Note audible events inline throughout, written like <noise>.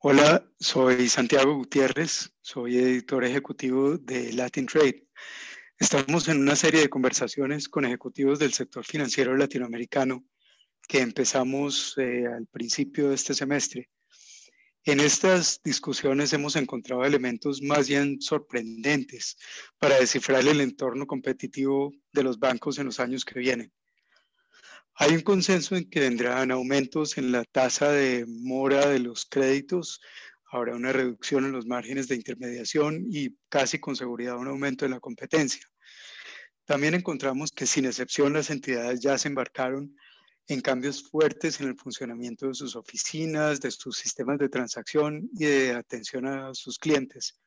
Hola, soy Santiago Gutiérrez, soy editor ejecutivo de Latin Trade. Estamos en una serie de conversaciones con ejecutivos del sector financiero latinoamericano que empezamos eh, al principio de este semestre. En estas discusiones hemos encontrado elementos más bien sorprendentes para descifrar el entorno competitivo de los bancos en los años que vienen. Hay un consenso en que vendrán aumentos en la tasa de mora de los créditos, habrá una reducción en los márgenes de intermediación y casi con seguridad un aumento en la competencia. También encontramos que sin excepción las entidades ya se embarcaron en cambios fuertes en el funcionamiento de sus oficinas, de sus sistemas de transacción y de atención a sus clientes.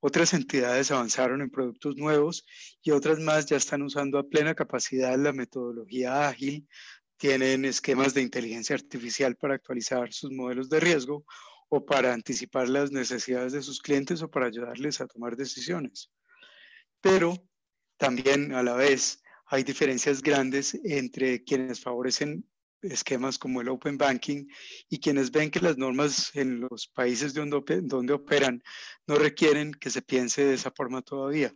Otras entidades avanzaron en productos nuevos y otras más ya están usando a plena capacidad la metodología ágil, tienen esquemas de inteligencia artificial para actualizar sus modelos de riesgo o para anticipar las necesidades de sus clientes o para ayudarles a tomar decisiones. Pero también a la vez hay diferencias grandes entre quienes favorecen esquemas como el Open Banking y quienes ven que las normas en los países donde, operan no requieren que se piense de esa forma todavía.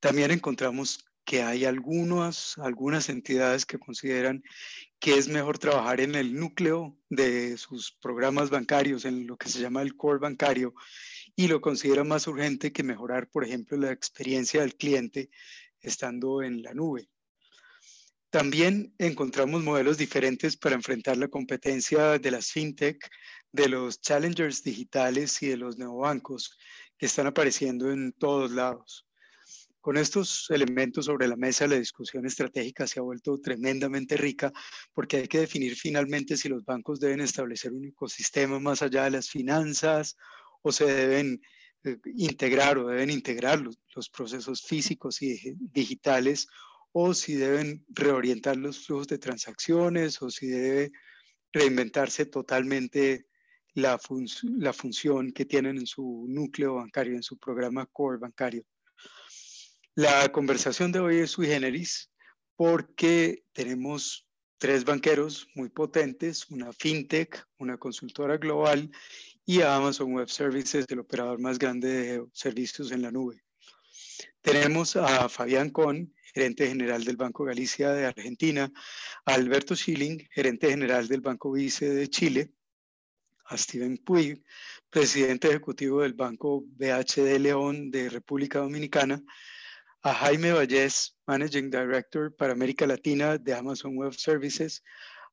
También encontramos que hay algunas, algunas entidades que consideran que es mejor trabajar en el núcleo de sus programas bancarios, en lo que se llama el core bancario, y lo consideran más urgente que mejorar, por ejemplo, la experiencia del cliente estando en la nube. También encontramos modelos diferentes para enfrentar la competencia de las fintech, de los challengers digitales y de los neobancos que están apareciendo en todos lados. Con estos elementos sobre la mesa, la discusión estratégica se ha vuelto tremendamente rica porque hay que definir finalmente si los bancos deben establecer un ecosistema más allá de las finanzas o se deben eh, integrar o deben integrar los procesos físicos y digitales o si deben reorientar los flujos de transacciones o si debe reinventarse totalmente la, la función que tienen en su núcleo bancario, en su programa core bancario. La conversación de hoy es sui generis porque tenemos tres banqueros muy potentes, una fintech, una consultora global y Amazon Web Services, el operador más grande de servicios en la nube. Tenemos a Fabián Con, gerente general del Banco Galicia de Argentina, a Alberto Schilling, gerente general del Banco Vice de Chile, a Steven Puig, presidente ejecutivo del Banco BHD León de República Dominicana, a Jaime Vallés, Managing Director para América Latina de Amazon Web Services,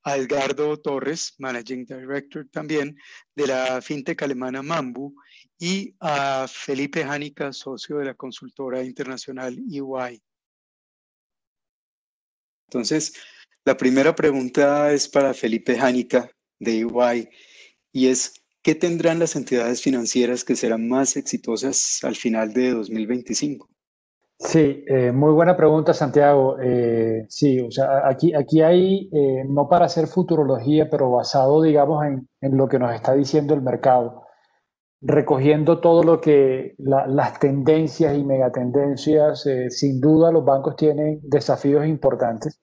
a Edgardo Torres, Managing Director también de la fintech alemana Mambu, y a Felipe Jánica, socio de la consultora internacional EY. Entonces, la primera pregunta es para Felipe Jánica de EY y es, ¿qué tendrán las entidades financieras que serán más exitosas al final de 2025? Sí, eh, muy buena pregunta, Santiago. Eh, sí, o sea, aquí, aquí hay, eh, no para hacer futurología, pero basado, digamos, en, en, lo que nos está diciendo el mercado, recogiendo todo lo que las tendencias y megatendencias, sin duda los bancos tienen desafíos importantes.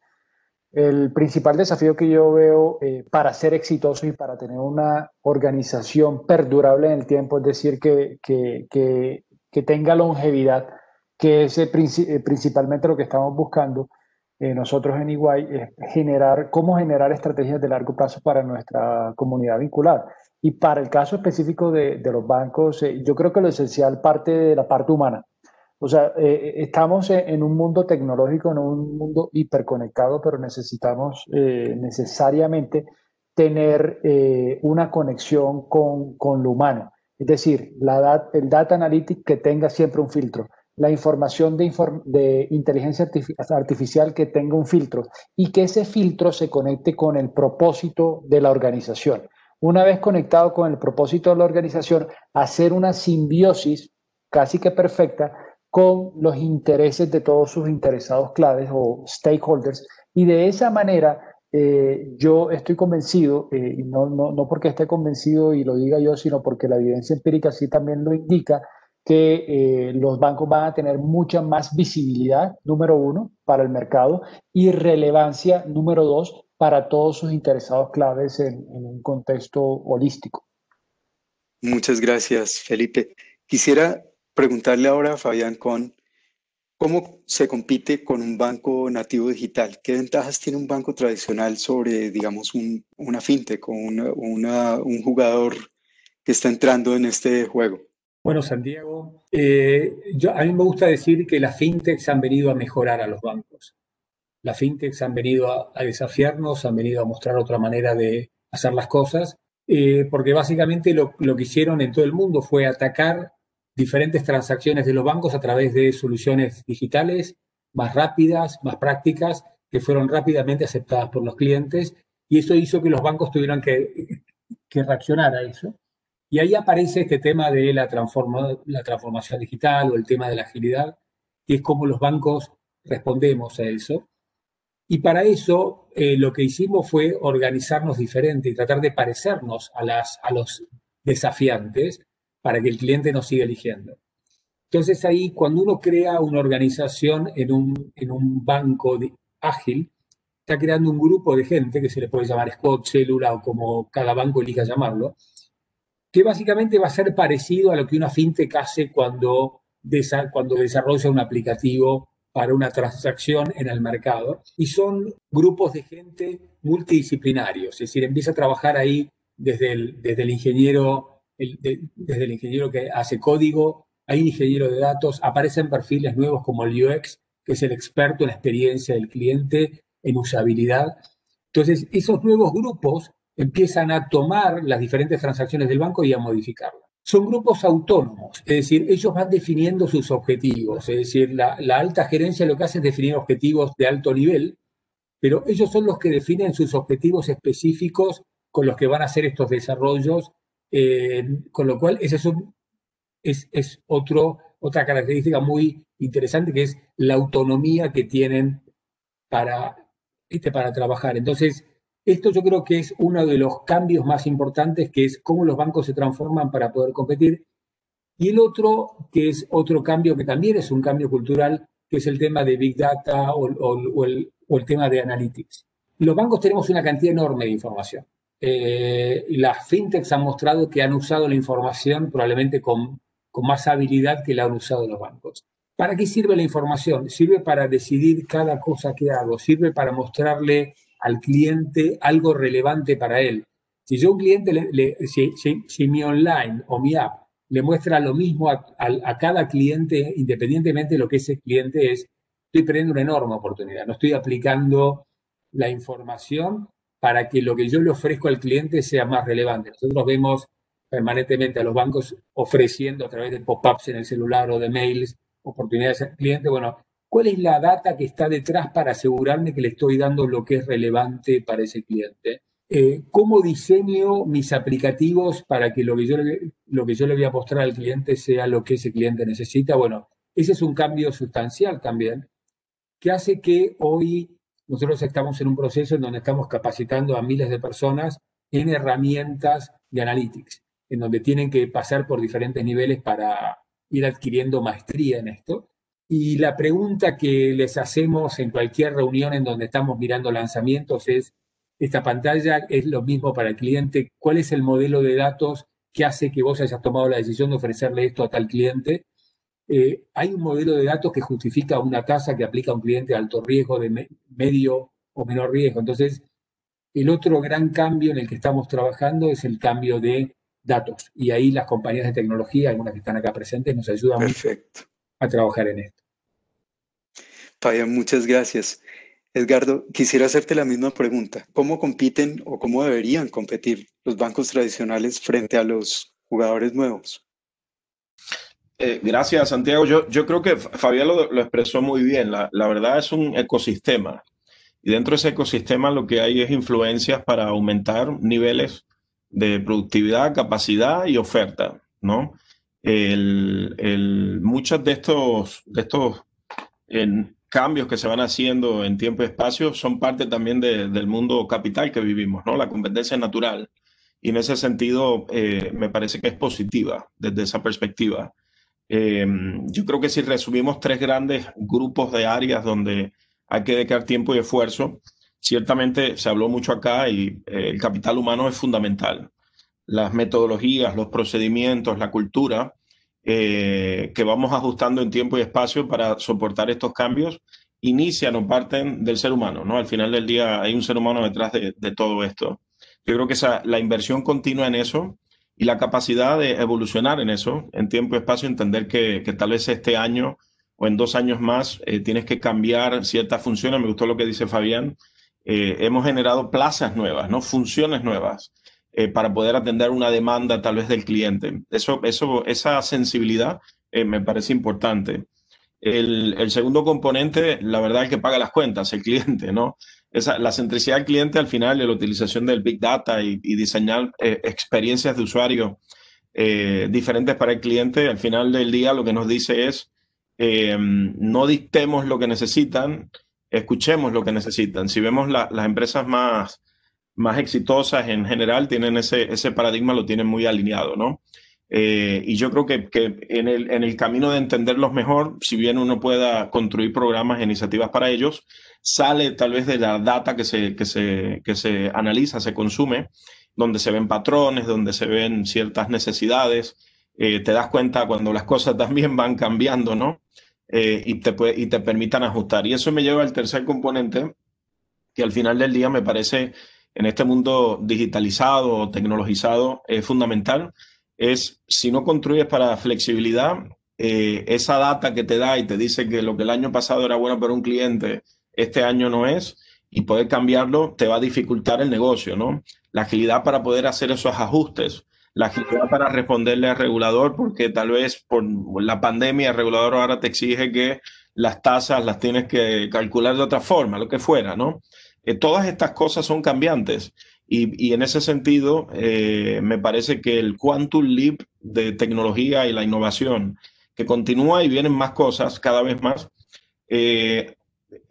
El principal desafío que yo veo para ser exitoso y para tener una organización perdurable en el tiempo, es decir, que, que, que, tenga longevidad, que es eh, principalmente lo que estamos buscando eh, nosotros en Iguay, es generar, cómo generar estrategias de largo plazo para nuestra comunidad vinculada. Y para el caso específico de, los bancos, eh, yo creo que lo esencial parte de la parte humana. O sea, estamos en, un mundo tecnológico, en un mundo hiperconectado, pero necesitamos necesariamente tener una conexión con, con, lo humano. Es decir, la, el data analytics que tenga siempre un filtro la información de, de, inteligencia artificial que tenga un filtro y que ese filtro se conecte con el propósito de la organización. Una vez conectado con el propósito de la organización, hacer una simbiosis casi que perfecta con los intereses de todos sus interesados claves o stakeholders y de esa manera eh, yo estoy convencido, eh, y no, no, no porque esté convencido y lo diga yo, sino porque la evidencia empírica sí también lo indica, que eh, los bancos van a tener mucha más visibilidad, número uno, para el mercado y relevancia, número dos, para todos sus interesados claves en, un contexto holístico. Muchas gracias, Felipe. Quisiera preguntarle ahora a Fabián con cómo se compite con un banco nativo digital. ¿Qué ventajas tiene un banco tradicional sobre, digamos, una fintech o un jugador que está entrando en este juego? Bueno, Santiago, eh, yo, a mí me gusta decir que las fintechs han venido a mejorar a los bancos. Las fintechs han venido a, desafiarnos, han venido a mostrar otra manera de hacer las cosas, eh, porque básicamente lo, que hicieron en todo el mundo fue atacar diferentes transacciones de los bancos a través de soluciones digitales más rápidas, más prácticas, que fueron rápidamente aceptadas por los clientes, y eso hizo que los bancos tuvieran que, que reaccionar a eso. Y ahí aparece este tema de la, la transformación digital o el tema de la agilidad, que es cómo los bancos respondemos a eso. Y para eso eh, lo que hicimos fue organizarnos diferente y tratar de parecernos a, las, a los desafiantes para que el cliente nos siga eligiendo. Entonces ahí, cuando uno crea una organización en un, en un banco ágil, está creando un grupo de gente que se le puede llamar squad, célula o como cada banco elija llamarlo, que básicamente va a ser parecido a lo que una fintech hace cuando, cuando desarrolla un aplicativo para una transacción en el mercado. Y son grupos de gente multidisciplinarios, es decir, empieza a trabajar ahí desde el, desde el ingeniero, desde el ingeniero que hace código, hay un ingeniero de datos, aparecen perfiles nuevos como el UX, que es el experto en la experiencia del cliente, en usabilidad. Entonces, esos nuevos grupos empiezan a tomar las diferentes transacciones del banco y a modificarlas. Son grupos autónomos, es decir, ellos van definiendo sus objetivos, es decir, la, alta gerencia lo que hace es definir objetivos de alto nivel, pero ellos son los que definen sus objetivos específicos con los que van a hacer estos desarrollos, eh, con lo cual ese es, otro, otra característica muy interesante que es la autonomía que tienen para, este, para trabajar. Entonces, esto yo creo que es uno de los cambios más importantes, que es cómo los bancos se transforman para poder competir. Y el otro, que es otro cambio que también es un cambio cultural, que es el tema de Big Data o, el, tema de Analytics. Los bancos tenemos una cantidad enorme de información. Eh, las fintechs han mostrado que han usado la información probablemente con, con más habilidad que la han usado los bancos. ¿Para qué sirve la información? Sirve para decidir cada cosa que hago, sirve para mostrarle al cliente algo relevante para él. Si yo a un cliente, le, si, mi online o mi app le muestra lo mismo a, cada cliente, independientemente de lo que ese cliente es, estoy perdiendo una enorme oportunidad. No estoy aplicando la información para que lo que yo le ofrezco al cliente sea más relevante. Nosotros vemos permanentemente a los bancos ofreciendo a través de pop-ups en el celular o de mails oportunidades al cliente. Bueno, ¿Cuál es la data que está detrás para asegurarme que le estoy dando lo que es relevante para ese cliente? Eh, ¿Cómo diseño mis aplicativos para que lo que, yo, lo que yo le voy a mostrar al cliente sea lo que ese cliente necesita? Bueno, ese es un cambio sustancial también, que hace que hoy nosotros estamos en un proceso en donde estamos capacitando a miles de personas en herramientas de analytics, en donde tienen que pasar por diferentes niveles para ir adquiriendo maestría en esto. Y la pregunta que les hacemos en cualquier reunión en donde estamos mirando lanzamientos es, esta pantalla es lo mismo para el cliente, ¿cuál es el modelo de datos que hace que vos hayas tomado la decisión de ofrecerle esto a tal cliente? Eh, hay un modelo de datos que justifica una tasa que aplica a un cliente de alto riesgo, de medio o menor riesgo. Entonces, el otro gran cambio en el que estamos trabajando es el cambio de datos. Y ahí las compañías de tecnología, algunas que están acá presentes, nos ayudan Perfecto a trabajar en esto. Fabián, muchas gracias. Edgardo, quisiera hacerte la misma pregunta. ¿Cómo compiten o cómo deberían competir los bancos tradicionales frente a los jugadores nuevos? Eh, gracias, Santiago. Yo, yo creo que Fabián lo, expresó muy bien. La, la, verdad es un ecosistema. Y dentro de ese ecosistema lo que hay es influencias para aumentar niveles de productividad, capacidad y oferta, ¿no? el, el, muchos de estos, de estos cambios que se van haciendo en tiempo y espacio son parte también del mundo capital que vivimos, ¿no? La competencia es natural. Y en ese sentido, eh, me parece que es positiva desde esa perspectiva. Em, yo creo que si resumimos tres grandes grupos de áreas donde hay que dedicar tiempo y esfuerzo, ciertamente se habló mucho acá y eh, el capital humano es fundamental. Las metodologías, los procedimientos, la cultura eh, que vamos ajustando en tiempo y espacio para soportar estos cambios inician o parten del ser humano, ¿no? Al final del día hay un ser humano detrás de, todo esto. Yo creo que esa, la inversión continua en eso y la capacidad de evolucionar en eso, en tiempo y espacio, entender que, tal vez este año o en dos años más eh, tienes que cambiar ciertas funciones. Me gustó lo que dice Fabián. Eh, hemos generado plazas nuevas, ¿no? Funciones nuevas eh, para poder atender una demanda tal vez del cliente. Eso, eso, esa sensibilidad me parece importante. El, el, segundo componente, la verdad es que paga las cuentas, el cliente, ¿no? Esa, la centricidad del cliente al final, la utilización del Big Data y, y diseñar experiencias de usuario diferentes para el cliente, al final del día lo que nos dice es, Em, no dictemos lo que necesitan, escuchemos lo que necesitan. Si vemos las empresas más, más exitosas en general, tienen ese, ese paradigma, lo tienen muy alineado, ¿no? Eh, y yo creo que, que en, el, en, el, camino de entenderlos mejor, si bien uno pueda construir programas e iniciativas para ellos, sale tal vez de la data que se, que se, que se analiza, se consume, donde se ven patrones, donde se ven ciertas necesidades, eh, te das cuenta cuando las cosas también van cambiando, ¿no? Eh, y, te y te permitan ajustar. Y eso me lleva al tercer componente, que al final del día me parece en este mundo digitalizado, tecnologizado, es fundamental, es si no construyes para flexibilidad, eh, esa data que te da y te dice que lo que el año pasado era bueno para un cliente, este año no es, y poder cambiarlo, te va a dificultar el negocio, ¿no? La agilidad para poder hacer esos ajustes la agilidad para responderle al regulador, porque tal vez por la pandemia el regulador ahora te exige que las tasas las tienes que calcular de otra forma, lo que fuera, ¿no? Eh, todas estas cosas son cambiantes y, y en ese sentido eh, me parece que el quantum leap de tecnología y la innovación que continúa y vienen más cosas cada vez más, eh,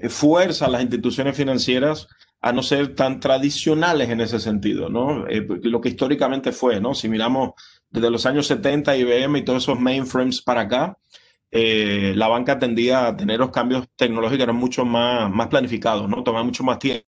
fuerza a las instituciones financieras a no ser tan tradicionales en ese sentido, ¿no? Eh, lo que históricamente fue, ¿no? Si miramos desde los años 70, IBM y todos esos mainframes para acá, eh, la banca tendía a tener los cambios tecnológicos eran mucho más, más planificados, ¿no? Tomaba mucho más tiempo.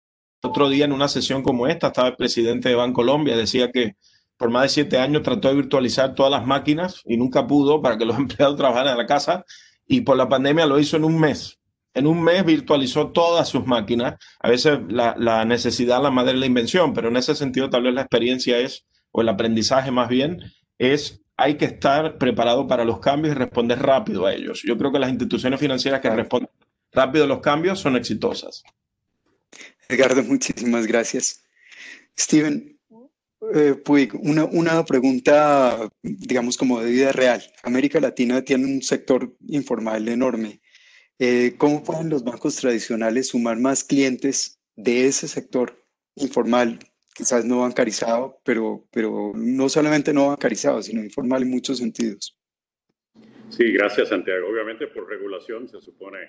Otro día en una sesión como esta estaba el presidente de Bancolombia, decía que por más de siete años trató de virtualizar todas las máquinas y nunca pudo para que los <laughs> empleados trabajaran en la casa y por la pandemia lo hizo en un mes en un mes virtualizó todas sus máquinas. A veces la, necesidad, la madre de la invención, pero en ese sentido tal vez la experiencia es, o el aprendizaje más bien, es hay que estar preparado para los cambios y responder rápido a ellos. Yo creo que las instituciones financieras que responden rápido a los cambios son exitosas. Edgardo, muchísimas gracias. Steven, eh, una, una pregunta, digamos, como de vida real. América Latina tiene un sector informal enorme. Eh, ¿Cómo pueden los bancos tradicionales sumar más clientes de ese sector informal, quizás no bancarizado, pero, pero no solamente no bancarizado, sino informal en muchos sentidos? Sí, gracias Santiago. Obviamente por regulación se supone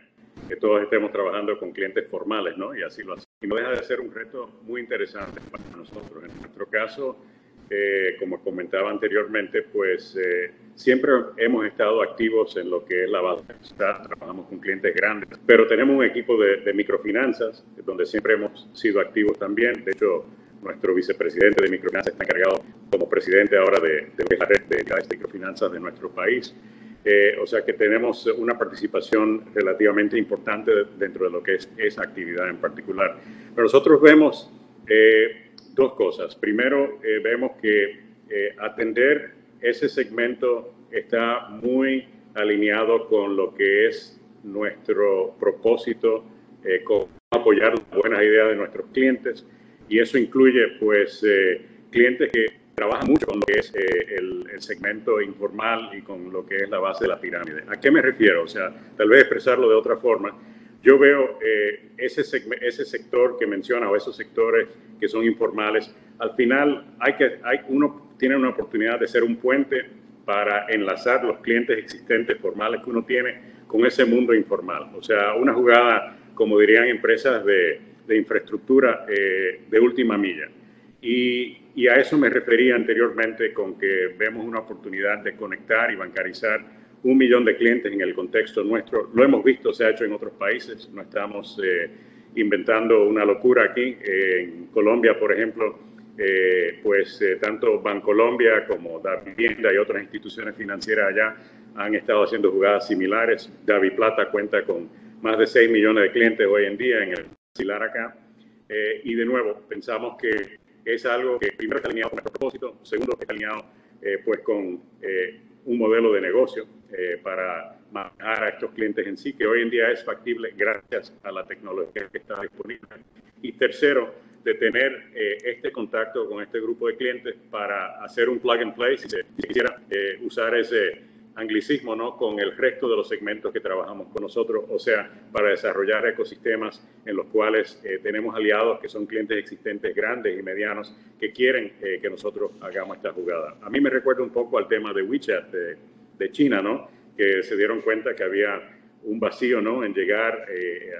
que todos estemos trabajando con clientes formales, ¿no? Y así lo hacemos. Y no deja de ser un reto muy interesante para nosotros. En nuestro caso, eh, como comentaba anteriormente, pues eh, siempre hemos estado activos en lo que es la base. Trabajamos con clientes grandes, pero tenemos un equipo de, microfinanzas donde siempre hemos sido activos también. De hecho, nuestro vicepresidente de microfinanzas está encargado como presidente ahora de, de la red de, microfinanzas de nuestro país. Eh, o sea que tenemos una participación relativamente importante dentro de lo que es esa actividad en particular. Pero nosotros vemos dos cosas. Primero, eh, vemos que eh, atender ese segmento está muy alineado con lo que es nuestro propósito, eh, con apoyar las buenas ideas de nuestros clientes y eso incluye pues clientes que trabajan mucho con lo que es el, el, segmento informal y con lo que es la base de la pirámide. ¿A qué me refiero? O sea, tal vez expresarlo de otra forma yo veo eh, ese, ese sector que menciona o esos sectores que son informales, al final hay que, hay, uno tiene una oportunidad de ser un puente para enlazar los clientes existentes formales que uno tiene con ese mundo informal. O sea, una jugada, como dirían empresas de, de infraestructura eh, de última milla. Y, y a eso me refería anteriormente con que vemos una oportunidad de conectar y bancarizar un millón de clientes en el contexto nuestro. Lo hemos visto, se ha hecho en otros países, no estamos eh, inventando una locura aquí. en Colombia, por ejemplo, eh, pues eh, tanto Bancolombia como Davivienda y otras instituciones financieras allá han estado haciendo jugadas similares. Davi Plata cuenta con más de 6 millones de clientes hoy en día en el Silar acá. Eh, y de nuevo, pensamos que es algo que primero está alineado con nuestro propósito, segundo está alineado pues con un modelo de negocio para manejar a estos clientes en sí, que hoy en día es factible gracias a la tecnología que está disponible. Y tercero, de tener eh, este contacto con este grupo de clientes para hacer un plug and play, si se quisiera eh, usar ese anglicismo, ¿no? Con el resto de los segmentos que trabajamos con nosotros, o sea, para desarrollar ecosistemas en los cuales eh, tenemos aliados que son clientes existentes grandes y medianos que quieren que nosotros hagamos esta jugada. A mí me recuerda un poco al tema de WeChat de, de China, ¿no? Que se dieron cuenta que había un vacío, ¿no? En llegar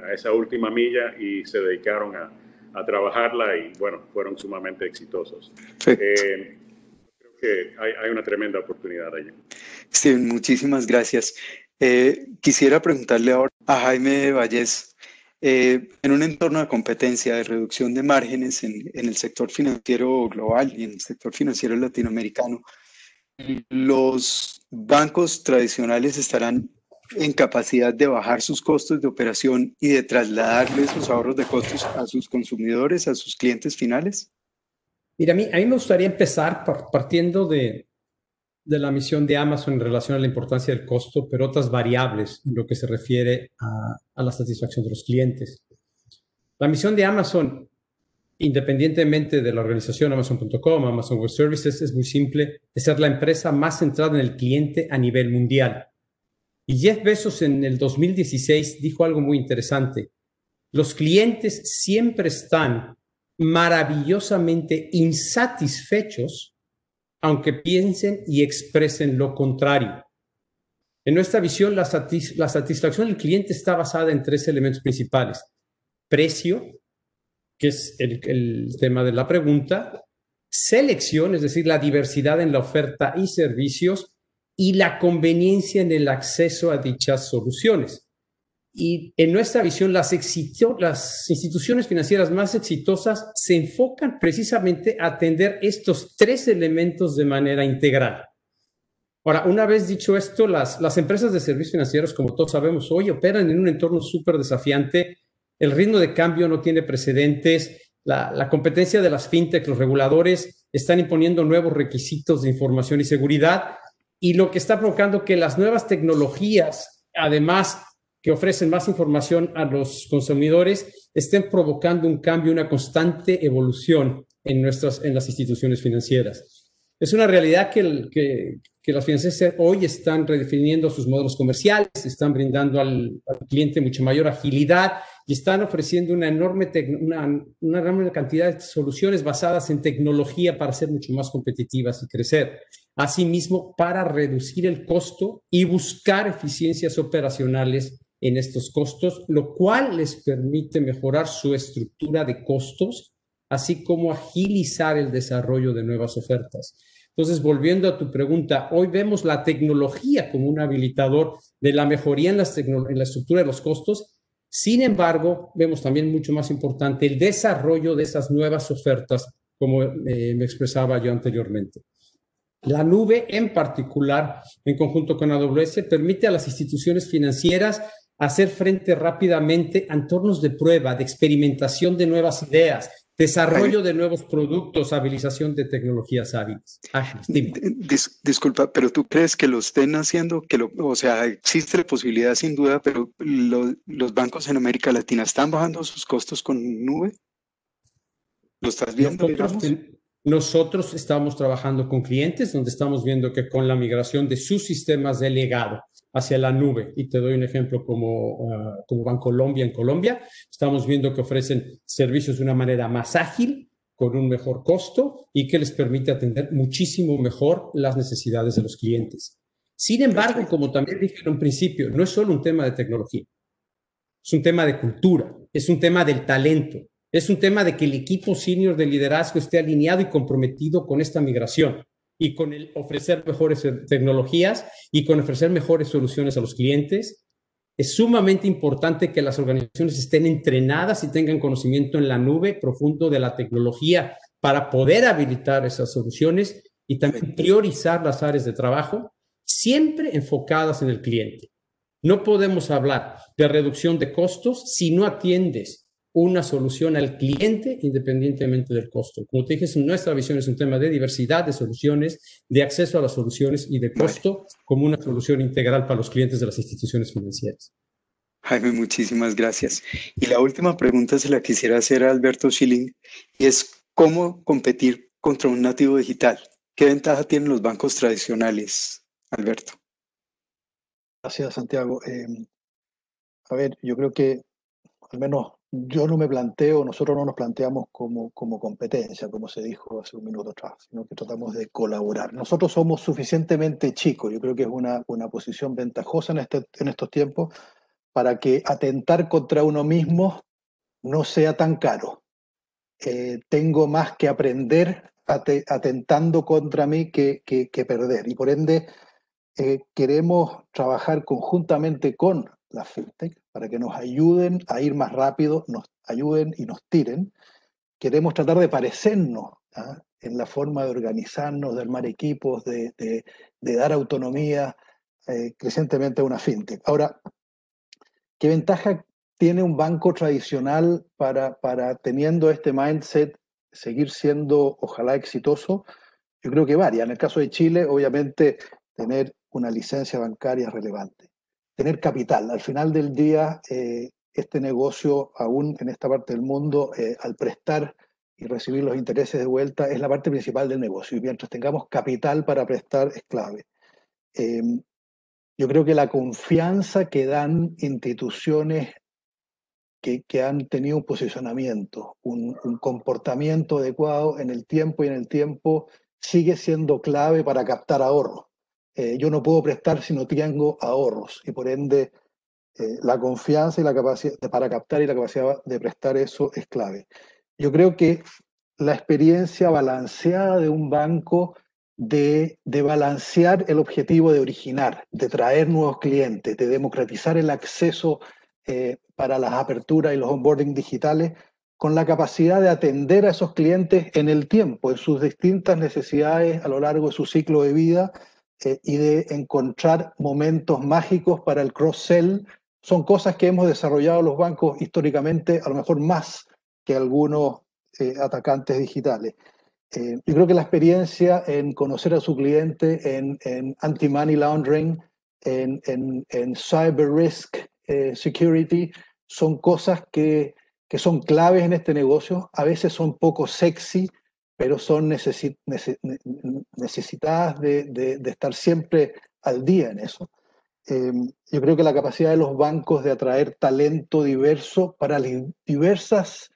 a esa última milla y se dedicaron a, a trabajarla y bueno, fueron sumamente exitosos. Eh, creo que hay, una tremenda oportunidad allí. Sí, muchísimas gracias. Eh, quisiera preguntarle ahora a Jaime Vallés, eh, en un entorno de competencia, de reducción de márgenes en, en, el sector financiero global y en el sector financiero latinoamericano, los bancos tradicionales estarán en capacidad de bajar sus costos de operación y de trasladarle esos ahorros de costos a sus consumidores, a sus clientes finales? Mira, a mí, a mí me gustaría empezar partiendo de, de la misión de Amazon en relación a la importancia del costo, pero otras variables en lo que se refiere a, a la satisfacción de los clientes. La misión de Amazon, independientemente de la organización Amazon.com, Amazon Web Services, es muy simple, es ser la empresa más centrada en el cliente a nivel mundial. Y Jeff Bezos en el 2016 dijo algo muy interesante. Los clientes siempre están maravillosamente insatisfechos, aunque piensen y expresen lo contrario. En nuestra visión, la, satisfacción del cliente está basada en tres elementos principales. Precio, que es el tema de la pregunta, selección, es decir, la diversidad en la oferta y servicios, y la conveniencia en el acceso a dichas soluciones. Y en nuestra visión, las, las instituciones financieras más exitosas se enfocan precisamente a atender estos tres elementos de manera integral. Ahora, una vez dicho esto, las, las empresas de servicios financieros, como todos sabemos hoy, operan en un entorno súper desafiante. El ritmo de cambio no tiene precedentes. La, la competencia de las fintech, los reguladores, están imponiendo nuevos requisitos de información y seguridad y lo que está provocando que las nuevas tecnologías, además que ofrecen más información a los consumidores, estén provocando un cambio, una constante evolución en, nuestras, en las instituciones financieras. Es una realidad que, que, que las financieras hoy están redefiniendo sus modelos comerciales, están brindando al, cliente mucha mayor agilidad y están ofreciendo una enorme, una, una enorme cantidad de soluciones basadas en tecnología para ser mucho más competitivas y crecer. Asimismo, para reducir el costo y buscar eficiencias operacionales en estos costos, lo cual les permite mejorar su estructura de costos, así como agilizar el desarrollo de nuevas ofertas. Entonces, volviendo a tu pregunta, hoy vemos la tecnología como un habilitador de la mejoría en, la estructura de los costos. Sin embargo, vemos también mucho más importante el desarrollo de esas nuevas ofertas, como eh, me expresaba yo anteriormente. La nube en particular, en conjunto con AWS, permite a las instituciones financieras hacer frente rápidamente a entornos de prueba, de experimentación de nuevas ideas, desarrollo de nuevos productos, habilitación de tecnologías hábiles. disculpa, pero tú crees que lo estén haciendo, que lo, o sea, existe la posibilidad sin duda, pero los bancos en América Latina están bajando sus costos con nube. ¿Lo estás viendo? Nosotros estamos trabajando con clientes donde estamos viendo que con la migración de sus sistemas de legado hacia la nube, y te doy un ejemplo como, uh, como Bancolombia en Colombia, estamos viendo que ofrecen servicios de una manera más ágil, con un mejor costo y que les permite atender muchísimo mejor las necesidades de los clientes. Sin embargo, como también dije en un principio, no es solo un tema de tecnología, es un tema de cultura, es un tema del talento, es un tema de que el equipo senior de liderazgo esté alineado y comprometido con esta migración y con el ofrecer mejores tecnologías y con ofrecer mejores soluciones a los clientes. es sumamente importante que las organizaciones estén entrenadas y tengan conocimiento en la nube profundo de la tecnología para poder habilitar esas soluciones y también priorizar las áreas de trabajo, siempre enfocadas en el cliente. No podemos hablar de reducción de costos si no atiendes una solución al cliente independientemente del costo. Como te dije, nuestra visión es un tema de diversidad de soluciones, de acceso a las soluciones y de costo como una solución integral para los clientes de las instituciones financieras. Jaime, muchísimas gracias. Y la última pregunta se la quisiera hacer a Alberto Schilling y es cómo competir contra un nativo digital. ¿Qué ventaja tienen los bancos tradicionales, Alberto? Gracias, Santiago. Eh, a ver, yo creo que al menos yo no me planteo, nosotros no nos planteamos como, como competencia, como se dijo hace un minuto atrás, sino que tratamos de colaborar. Nosotros somos suficientemente chicos, yo creo que es una, una posición ventajosa en, este, en estos tiempos para que atentar contra uno mismo no sea tan caro. Eh, tengo más que aprender atentando contra mí que, que, perder. Y por ende, eh, queremos trabajar conjuntamente con la FinTech para que nos ayuden a ir más rápido, nos ayuden y nos tiren. Queremos tratar de parecernos ¿ah? en la forma de organizarnos, de armar equipos, de, dar autonomía eh, crecientemente a una FinTech. Ahora, ¿qué ventaja tiene un banco tradicional para, para teniendo este mindset seguir siendo, ojalá, exitoso? Yo creo que varía. En el caso de Chile, obviamente, tener una licencia bancaria relevante tener capital. Al final del día, eh, este negocio, aún en esta parte del mundo, eh, al prestar y recibir los intereses de vuelta, es la parte principal del negocio. Y mientras tengamos capital para prestar, es clave. Em, yo creo que la confianza que dan instituciones que, que han tenido un posicionamiento, un, un, comportamiento adecuado en el tiempo y en el tiempo, sigue siendo clave para captar ahorro. Eh, yo no puedo prestar si no tengo ahorros y por ende eh, la confianza y la capacidad para captar y la capacidad de prestar eso es clave. Yo creo que la experiencia balanceada de un banco de, de, balancear el objetivo de originar, de traer nuevos clientes, de democratizar el acceso eh, para las aperturas y los onboarding digitales, con la capacidad de atender a esos clientes en el tiempo, en sus distintas necesidades a lo largo de su ciclo de vida, eh, y de encontrar momentos mágicos para el cross-sell son cosas que hemos desarrollado los bancos históricamente, a lo mejor más que algunos eh, atacantes digitales. Eh, yo creo que la experiencia en conocer a su cliente, en, en anti-money laundering, en, en, en, cyber risk security, son cosas que, que son claves en este negocio. A veces son poco sexy, pero son necesitadas de, estar siempre al día en eso. Em, yo creo que la capacidad de los bancos de atraer talento diverso para las diversas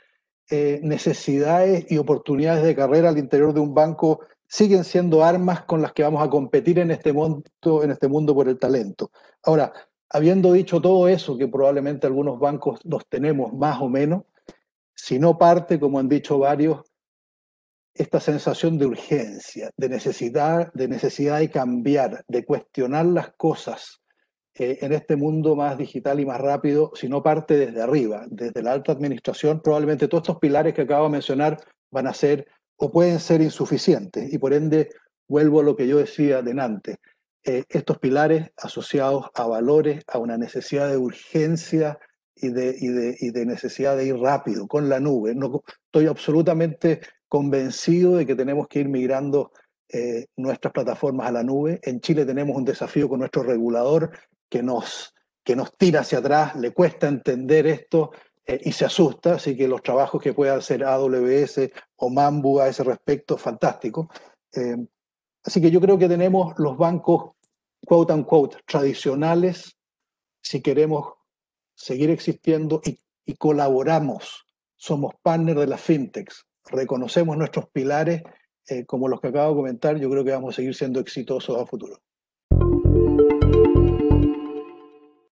eh, necesidades y oportunidades de carrera al interior de un banco siguen siendo armas con las que vamos a competir en este mundo, en este mundo por el talento. Ahora, habiendo dicho todo eso, que probablemente algunos bancos los tenemos más o menos, si no parte, como han dicho varios, esta sensación de urgencia, de necesidad, de necesidad de cambiar, de cuestionar las cosas eh, en este mundo más digital y más rápido, si no parte desde arriba, desde la alta administración, probablemente todos estos pilares que acabo de mencionar van a ser o pueden ser insuficientes. Y por ende, vuelvo a lo que yo decía delante, eh, estos pilares asociados a valores, a una necesidad de urgencia y de, y de, y de necesidad de ir rápido con la nube. No, estoy absolutamente convencido de que tenemos que ir migrando eh, nuestras plataformas a la nube. En Chile tenemos un desafío con nuestro regulador que nos, que nos tira hacia atrás, le cuesta entender esto eh, y se asusta, así que los trabajos que pueda hacer AWS o Mambu a ese respecto, fantástico. Eh, así que yo creo que tenemos los bancos, quote unquote, tradicionales, si queremos seguir existiendo y, y colaboramos, somos partner de las fintechs, reconocemos nuestros pilares eh, como los que acabo de comentar, yo creo que vamos a seguir siendo exitosos a futuro.